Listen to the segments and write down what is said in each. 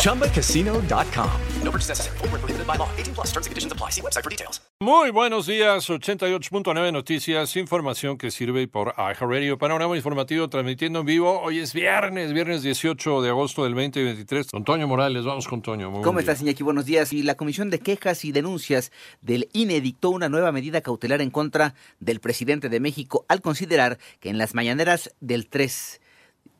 ChumbaCasino.com. No purchase necessary. Full prohibited by law. 18 plus terms and conditions apply. See website for details. Muy buenos días. 88.9 Noticias. Información que sirve por iHeartRadio. Panorama informativo transmitiendo en vivo. Hoy es viernes, viernes 18 de agosto del 2023. Con Toño Morales. Vamos con Toño. Muy ¿Cómo estás, Iñaki? Buenos días. Y la Comisión de Quejas y Denuncias del INE dictó una nueva medida cautelar en contra del presidente de México al considerar que en las mañaneras del 3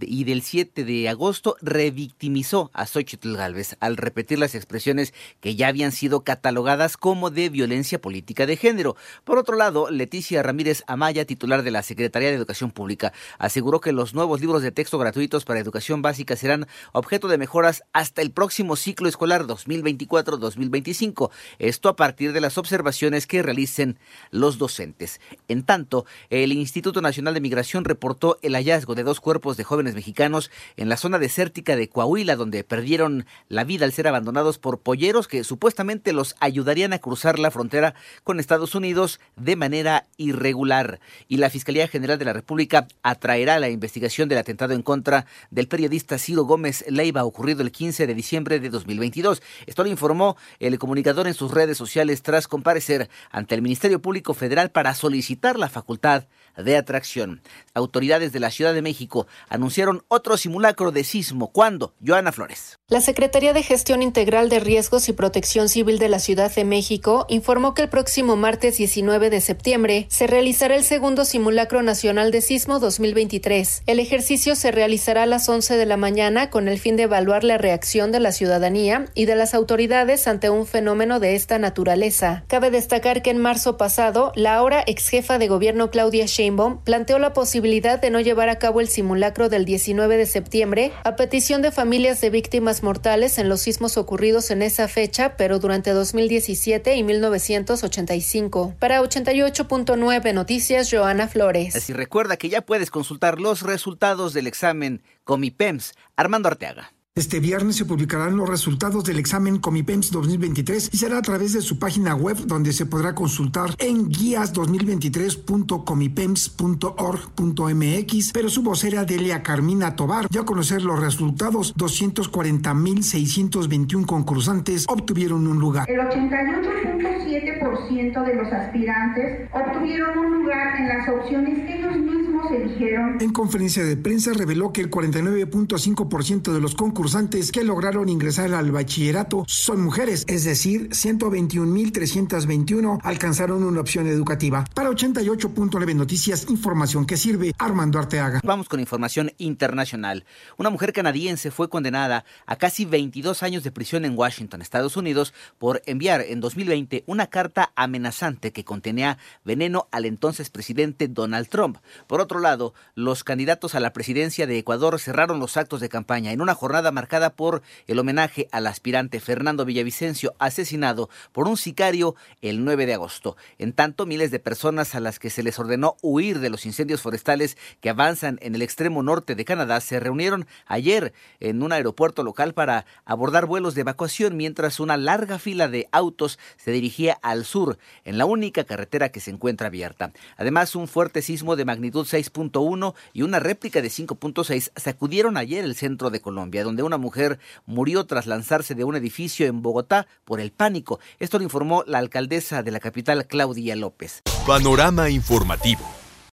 y del 7 de agosto revictimizó a Xochitl Gálvez al repetir las expresiones que ya habían sido catalogadas como de violencia política de género. Por otro lado, Leticia Ramírez Amaya, titular de la Secretaría de Educación Pública, aseguró que los nuevos libros de texto gratuitos para educación básica serán objeto de mejoras hasta el próximo ciclo escolar 2024-2025. Esto a partir de las observaciones que realicen los docentes. En tanto, el Instituto Nacional de Migración reportó el hallazgo de dos cuerpos de jóvenes mexicanos en la zona desértica de Coahuila, donde perdieron la vida al ser abandonados por polleros que supuestamente los ayudarían a cruzar la frontera con Estados Unidos de manera irregular. Y la Fiscalía General de la República atraerá la investigación del atentado en contra del periodista Ciro Gómez Leiva ocurrido el 15 de diciembre de 2022. Esto lo informó el comunicador en sus redes sociales tras comparecer ante el Ministerio Público Federal para solicitar la facultad de atracción. Autoridades de la Ciudad de México anunciaron otro simulacro de sismo. ¿Cuándo? Joana Flores. La Secretaría de Gestión Integral de Riesgos y Protección Civil de la Ciudad de México informó que el próximo martes 19 de septiembre se realizará el segundo simulacro nacional de sismo 2023. El ejercicio se realizará a las 11 de la mañana con el fin de evaluar la reacción de la ciudadanía y de las autoridades ante un fenómeno de esta naturaleza. Cabe destacar que en marzo pasado, la ahora ex jefa de gobierno Claudia Sheinbaum planteó la posibilidad de no llevar a cabo el simulacro del 19 de septiembre a petición de familias de víctimas mortales en los sismos ocurridos en esa fecha, pero durante 2017 y 1985. Para 88.9 Noticias, Joana Flores. Así recuerda que ya puedes consultar los resultados del examen Comipems. Armando Arteaga. Este viernes se publicarán los resultados del examen Comipems 2023 y será a través de su página web donde se podrá consultar en guías2023.comipems.org.mx, pero su vocera Delia Carmina Tobar dio a conocer los resultados. 240.621 concursantes obtuvieron un lugar. El 88.7% de los aspirantes obtuvieron un lugar en las opciones que ellos mismos En conferencia de prensa reveló que el 49.5% de los concursantes que lograron ingresar al bachillerato son mujeres, es decir, 121.321 alcanzaron una opción educativa. Para 88.9 Noticias, información que sirve Armando Arteaga. Vamos con información internacional. Una mujer canadiense fue condenada a casi 22 años de prisión en Washington, Estados Unidos, por enviar en 2020 una carta amenazante que contenía veneno al entonces presidente Donald Trump. Por otro lado, los candidatos a la presidencia de Ecuador cerraron los actos de campaña en una jornada marcada por el homenaje al aspirante Fernando Villavicencio, asesinado por un sicario el 9 de agosto. En tanto, miles de personas a las que se les ordenó huir de los incendios forestales que avanzan en el extremo norte de Canadá se reunieron ayer en un aeropuerto local para abordar vuelos de evacuación mientras una larga fila de autos se dirigía al sur, en la única carretera que se encuentra abierta. Además, un fuerte sismo de magnitud 6.1 y una réplica de 5.6 sacudieron ayer el centro de Colombia, donde una mujer murió tras lanzarse de un edificio en Bogotá por el pánico. Esto lo informó la alcaldesa de la capital, Claudia López. Panorama informativo.